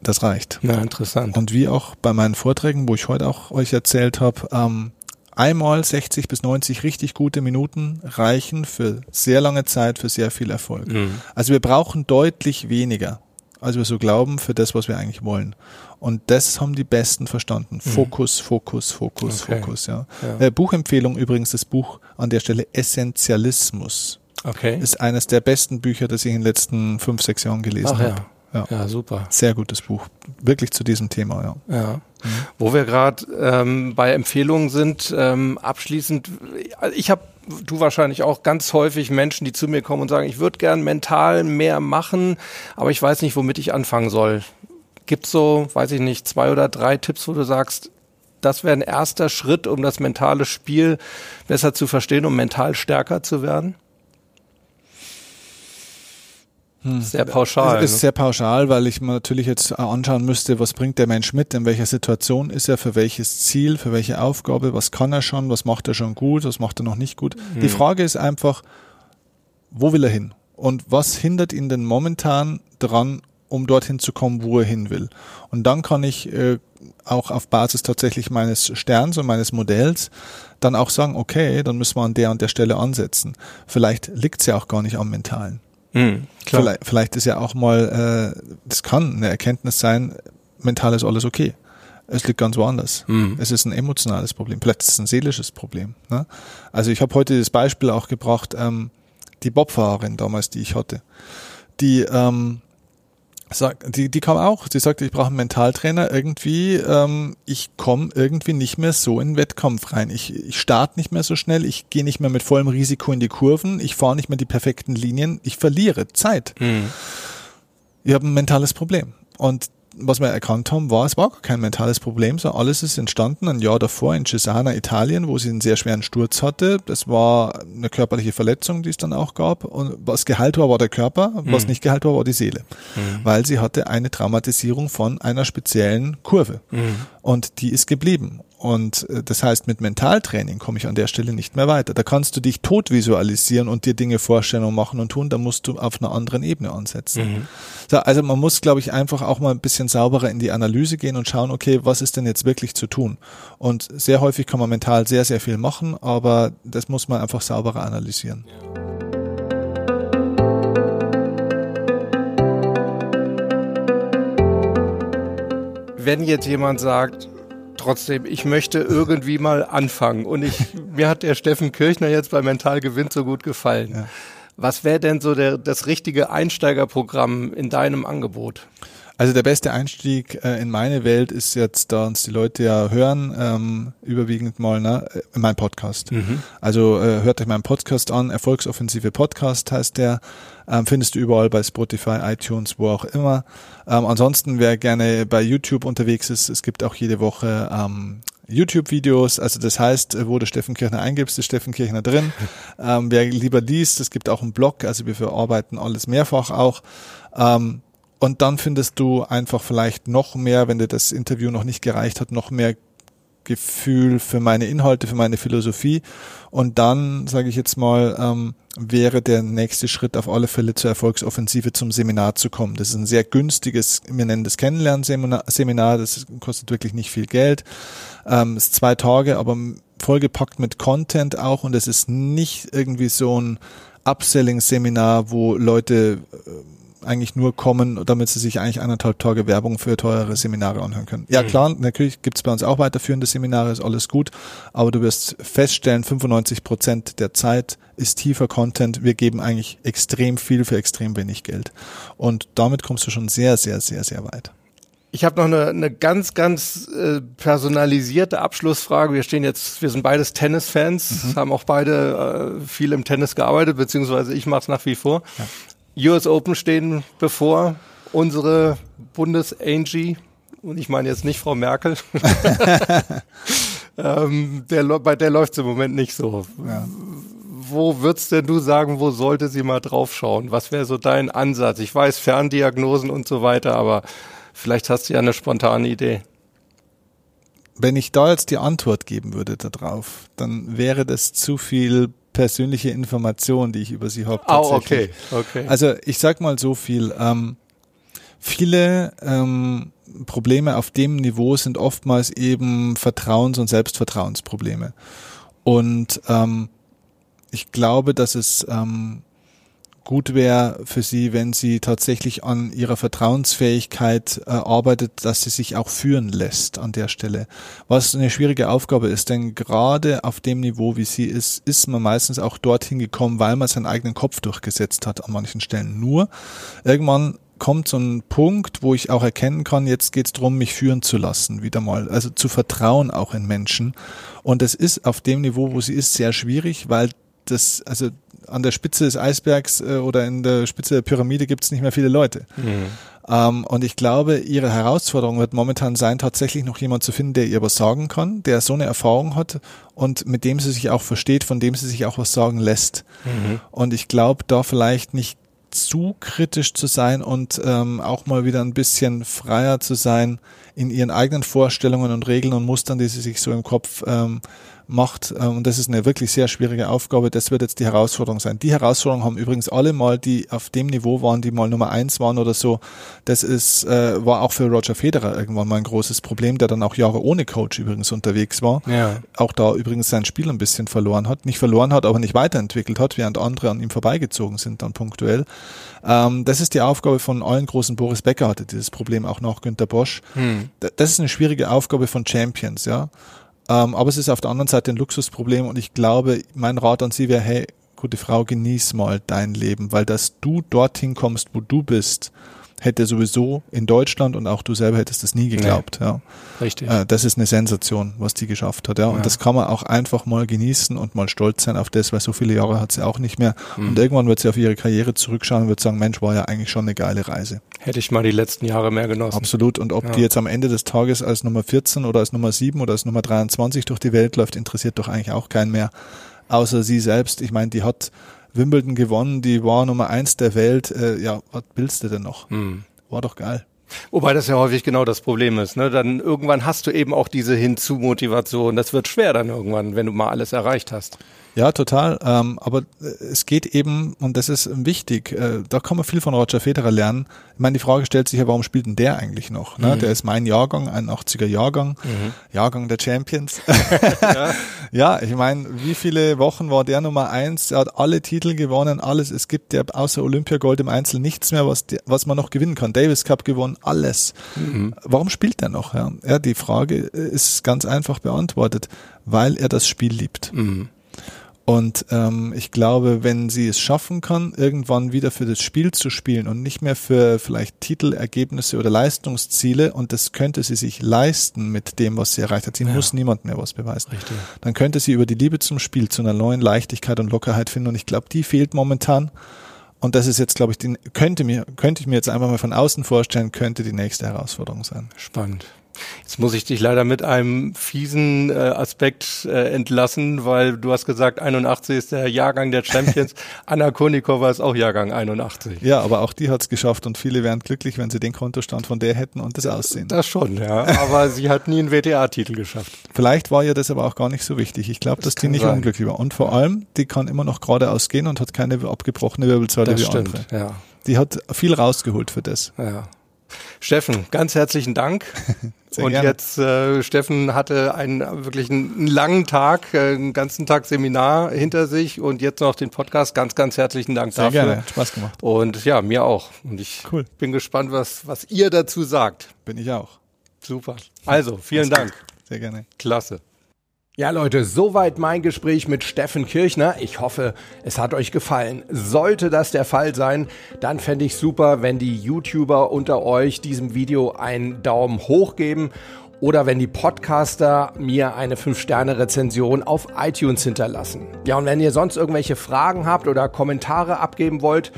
Das reicht. Ja, interessant. Und wie auch bei meinen Vorträgen, wo ich heute auch euch erzählt habe, ähm, einmal 60 bis 90 richtig gute Minuten reichen für sehr lange Zeit, für sehr viel Erfolg. Mhm. Also wir brauchen deutlich weniger, als wir so glauben, für das, was wir eigentlich wollen. Und das haben die Besten verstanden. Fokus, Fokus, Fokus, Okay. Fokus, ja. Ja. Äh, Buchempfehlung übrigens, das Buch an der Stelle Essentialismus. Okay. Ist eines der besten Bücher, das ich in den letzten fünf, sechs Jahren gelesen Ach ja. habe. Ja. Ja, super. Sehr gutes Buch. Wirklich zu diesem Thema, ja. Ja. Wo wir gerade ähm, bei Empfehlungen sind, ähm, abschließend, ich habe, du wahrscheinlich auch ganz häufig Menschen, die zu mir kommen und sagen, ich würde gern mental mehr machen, aber ich weiß nicht, womit ich anfangen soll. Gibt's so, weiß ich nicht, zwei oder drei Tipps, wo du sagst, das wäre ein erster Schritt, um das mentale Spiel besser zu verstehen, um mental stärker zu werden? Sehr pauschal. Es ist ne? sehr pauschal, weil ich mir natürlich jetzt anschauen müsste, was bringt der Mensch mit, in welcher Situation ist er, für welches Ziel, für welche Aufgabe, was kann er schon, was macht er schon gut, was macht er noch nicht gut. Die Frage ist einfach, wo will er hin? Und was hindert ihn denn momentan dran, um dorthin zu kommen, wo er hin will? Und dann kann ich äh, auch auf Basis tatsächlich meines Sterns und meines Modells dann auch sagen, okay, dann müssen wir an der und der Stelle ansetzen. Vielleicht liegt es ja auch gar nicht am Mentalen. Hm, klar. Vielleicht, vielleicht ist ja auch mal, äh, das kann eine Erkenntnis sein, mental ist alles okay. Es liegt ganz woanders. Mhm. Es ist ein emotionales Problem. Vielleicht ist es ein seelisches Problem. Ne? Also ich habe heute das Beispiel auch gebracht, ähm, die Bobfahrerin damals, die ich hatte, die ähm, sagt, die, die kam auch, sie sagte, ich brauche einen Mentaltrainer, irgendwie, ähm, ich komme irgendwie nicht mehr so in den Wettkampf rein. Ich, ich starte nicht mehr so schnell, ich gehe nicht mehr mit vollem Risiko in die Kurven, ich fahre nicht mehr die perfekten Linien, ich verliere Zeit. Hm. Ich habe ein mentales Problem. Und was wir erkannt haben, war, es war gar kein mentales Problem, sondern alles ist entstanden ein Jahr davor in Cesana, Italien, wo sie einen sehr schweren Sturz hatte. Das war eine körperliche Verletzung, die es dann auch gab. Und was geheilt war, war der Körper, was nicht geheilt war, war die Seele. Weil sie hatte eine Traumatisierung von einer speziellen Kurve. Und die ist geblieben. Und äh, das heißt, mit Mentaltraining komme ich an der Stelle nicht mehr weiter. Da kannst du dich tot visualisieren und dir Dinge vorstellen und machen und tun. Da musst du auf einer anderen Ebene ansetzen. So, also man muss, glaube ich, einfach auch mal ein bisschen sauberer in die Analyse gehen und schauen, okay, was ist denn jetzt wirklich zu tun? Und sehr häufig kann man mental sehr, sehr viel machen, aber das muss man einfach sauberer analysieren. wenn jetzt jemand sagt, trotzdem, ich möchte irgendwie mal anfangen und ich, mir hat der Steffen Kirchner jetzt bei Mental Gewinnt so gut gefallen. Ja. Was wäre denn so der, das richtige Einsteigerprogramm in deinem Angebot? Also der beste Einstieg äh, in meine Welt ist jetzt, da uns die Leute ja hören, ähm, überwiegend mal ne, mein Podcast. Also äh, hört euch meinen Podcast an, Erfolgsoffensive Podcast heißt der. Ähm, findest du überall bei Spotify, iTunes, wo auch immer. Ähm, ansonsten, wer gerne bei YouTube unterwegs ist, es gibt auch jede Woche ähm, YouTube-Videos, also das heißt, wo du Steffen Kirchner eingibst, ist Steffen Kirchner drin. ähm, wer lieber liest, es gibt auch einen Blog, also wir verarbeiten alles mehrfach auch. Ähm, und dann findest du einfach vielleicht noch mehr, wenn dir das Interview noch nicht gereicht hat, noch mehr Gefühl für meine Inhalte, für meine Philosophie. Und dann, sage ich jetzt mal, ähm, wäre der nächste Schritt auf alle Fälle zur Erfolgsoffensive zum Seminar zu kommen. Das ist ein sehr günstiges, wir nennen das Kennenlernseminar, Seminar, das kostet wirklich nicht viel Geld. Ähm, ist zwei Tage, aber vollgepackt mit Content auch und es ist nicht irgendwie so ein Upselling-Seminar, wo Leute äh, eigentlich nur kommen, damit sie sich eigentlich eineinhalb Tage Werbung für teure Seminare anhören können. Ja klar, natürlich gibt's bei uns auch weiterführende Seminare, ist alles gut, aber du wirst feststellen, 95 Prozent der Zeit ist tiefer Content. Wir geben eigentlich extrem viel für extrem wenig Geld. Und damit kommst du schon sehr, sehr, sehr, sehr weit. Ich habe noch eine, eine ganz, ganz äh, personalisierte Abschlussfrage. Wir stehen jetzt, wir sind beides Tennisfans, haben auch beide äh, viel im Tennis gearbeitet, beziehungsweise ich mache es nach wie vor. US Open stehen bevor. Unsere Bundes-Angie, und ich meine jetzt nicht Frau Merkel, ähm, der, bei der läuft es im Moment nicht so. Ja. Wo würdest denn du sagen, wo sollte sie mal draufschauen? Was wäre so dein Ansatz? Ich weiß, Ferndiagnosen und so weiter, aber vielleicht hast du ja eine spontane Idee. wenn ich da jetzt die Antwort geben würde darauf, dann wäre das zu viel persönliche Information, die ich über sie habe. Oh, okay, okay. Also ich sag mal so viel. Ähm, viele ähm, Probleme auf dem Niveau sind oftmals eben Vertrauens- und Selbstvertrauensprobleme. Und ähm, ich glaube, dass es ähm, gut wäre für sie, wenn sie tatsächlich an ihrer Vertrauensfähigkeit äh, arbeitet, dass sie sich auch führen lässt an der Stelle. Was eine schwierige Aufgabe ist, denn gerade auf dem Niveau, wie sie ist, ist man meistens auch dorthin gekommen, weil man seinen eigenen Kopf durchgesetzt hat an manchen Stellen. Nur irgendwann kommt so ein Punkt, wo ich auch erkennen kann, jetzt geht es darum, mich führen zu lassen, wieder mal. Also zu vertrauen auch in Menschen. Und es ist auf dem Niveau, wo sie ist, sehr schwierig, weil das, also an der Spitze des Eisbergs äh, oder in der Spitze der Pyramide gibt es nicht mehr viele Leute. Mhm. Ähm, und ich glaube, ihre Herausforderung wird momentan sein, tatsächlich noch jemand zu finden, der ihr was sagen kann, der so eine Erfahrung hat und mit dem sie sich auch versteht, von dem sie sich auch was sagen lässt. Mhm. Und ich glaube, da vielleicht nicht zu kritisch zu sein und ähm, auch mal wieder ein bisschen freier zu sein in ihren eigenen Vorstellungen und Regeln und Mustern, die sie sich so im Kopf ähm, macht. Ähm, und das ist eine wirklich sehr schwierige Aufgabe. Das wird jetzt die Herausforderung sein. Die Herausforderung haben übrigens alle mal, die auf dem Niveau waren, die mal Nummer eins waren oder so. Das ist, äh, war auch für Roger Federer irgendwann mal ein großes Problem, der dann auch Jahre ohne Coach übrigens unterwegs war. Ja. Auch da übrigens sein Spiel ein bisschen verloren hat. Nicht verloren hat, aber nicht weiterentwickelt hat, während andere an ihm vorbeigezogen sind dann punktuell. Ähm, das ist die Aufgabe von allen großen. Boris Becker hatte dieses Problem auch noch, Günter Bosch. Hm. Das ist eine schwierige Aufgabe von Champions, ja. Ähm, aber es ist auf der anderen Seite ein Luxusproblem und ich glaube, mein Rat an Sie wäre, hey, gute Frau, genieß mal dein Leben, weil dass du dorthin kommst, wo du bist, hätte sowieso in Deutschland und auch du selber hättest das nie geglaubt. Nee. Ja. Richtig. Äh, das ist eine Sensation, was die geschafft hat. Ja. Und ja. das kann man auch einfach mal genießen und mal stolz sein auf das, weil so viele Jahre hat sie auch nicht mehr. Mhm. Und irgendwann wird sie auf ihre Karriere zurückschauen und wird sagen, Mensch, war ja eigentlich schon eine geile Reise. Hätte ich mal die letzten Jahre mehr genossen. Absolut. Und ob ja. die jetzt am Ende des Tages als Nummer 14 oder als Nummer 7 oder als Nummer 23 durch die Welt läuft, interessiert doch eigentlich auch keinen mehr. Außer sie selbst. Ich meine, die hat Wimbledon gewonnen, die war Nummer eins der Welt. Äh, ja, was willst du denn noch? Mhm. War doch geil. Wobei das ja häufig genau das Problem ist. Ne? Dann irgendwann hast du eben auch diese Hinzu-Motivation. Das wird schwer dann irgendwann, wenn du mal alles erreicht hast. Ja, total. Ähm, aber äh, es geht eben, und das ist wichtig, äh, da kann man viel von Roger Federer lernen. Ich meine, die Frage stellt sich ja, warum spielt denn der eigentlich noch? Ne? Mhm. Der ist mein Jahrgang, ein 80er Jahrgang, mhm. Jahrgang der Champions. ja. ja, ich meine, wie viele Wochen war der Nummer eins? Er hat alle Titel gewonnen, alles. Es gibt ja außer Olympiagold im Einzel nichts mehr, was, was man noch gewinnen kann. Davis Cup gewonnen, alles. Mhm. Warum spielt er noch? Ja? ja, die Frage ist ganz einfach beantwortet, weil er das Spiel liebt. Mhm. Und ähm, ich glaube, wenn sie es schaffen kann, irgendwann wieder für das Spiel zu spielen und nicht mehr für vielleicht Titelergebnisse oder Leistungsziele, und das könnte sie sich leisten mit dem, was sie erreicht hat. Sie ja. muss niemand mehr was beweisen. Richtig. Dann könnte sie über die Liebe zum Spiel zu einer neuen Leichtigkeit und Lockerheit finden. Und ich glaube, die fehlt momentan. Und das ist jetzt, glaube ich, die, könnte mir, könnte ich mir jetzt einfach mal von außen vorstellen, könnte die nächste Herausforderung sein. Spannend. Jetzt muss ich dich leider mit einem fiesen äh, Aspekt äh, entlassen, weil du hast gesagt, 81 ist der Jahrgang der Champions. Anna Konikova ist auch Jahrgang 81. Ja, aber auch die hat es geschafft und viele wären glücklich, wenn sie den Kontostand von der hätten und das Aussehen. Das schon, ja. Aber sie hat nie einen WTA-Titel geschafft. Vielleicht war ihr das aber auch gar nicht so wichtig. Ich glaube, das dass die nicht sein. unglücklich war. Und vor allem, die kann immer noch geradeaus gehen und hat keine abgebrochene Wirbelsäule das wie stimmt, andere. Ja. Die hat viel rausgeholt für das. Ja. Steffen, ganz herzlichen Dank. Sehr und gerne. jetzt, äh, Steffen hatte einen wirklich einen langen Tag, äh, einen ganzen Tag Seminar hinter sich und jetzt noch den Podcast. Ganz, ganz herzlichen Dank Sehr dafür. Gerne, Spaß gemacht. Und ja, mir auch. Und ich cool. bin gespannt, was, was ihr dazu sagt. Bin ich auch. Super. Also, vielen Dank. Sehr gerne. Klasse. Ja, Leute, soweit mein Gespräch mit Steffen Kirchner. Ich hoffe, es hat euch gefallen. Sollte das der Fall sein, dann fände ich super, wenn die YouTuber unter euch diesem Video einen Daumen hoch geben oder wenn die Podcaster mir eine 5-Sterne-Rezension auf iTunes hinterlassen. Ja, und wenn ihr sonst irgendwelche Fragen habt oder Kommentare abgeben wollt,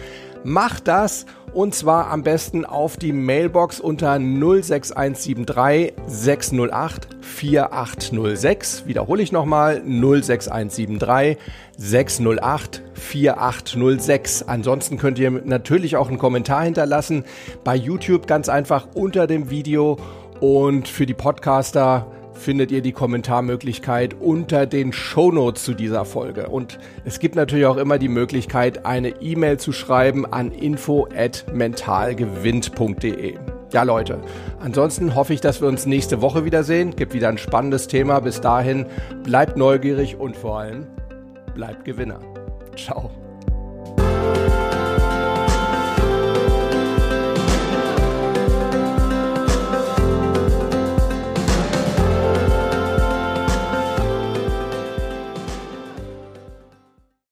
macht das und zwar am besten auf die Mailbox unter 06173 608 4806. Wiederhole ich nochmal 06173 608 4806. Ansonsten könnt ihr natürlich auch einen Kommentar hinterlassen bei YouTube ganz einfach unter dem Video und für die Podcaster findet ihr die Kommentarmöglichkeit unter den Shownotes zu dieser Folge. Und es gibt natürlich auch immer die Möglichkeit, eine E-Mail zu schreiben an info@mentalgewinnt.de. Ja, Leute. Ansonsten hoffe ich, dass wir uns nächste Woche wiedersehen. Gibt wieder ein spannendes Thema. Bis dahin bleibt neugierig und vor allem bleibt Gewinner. Ciao.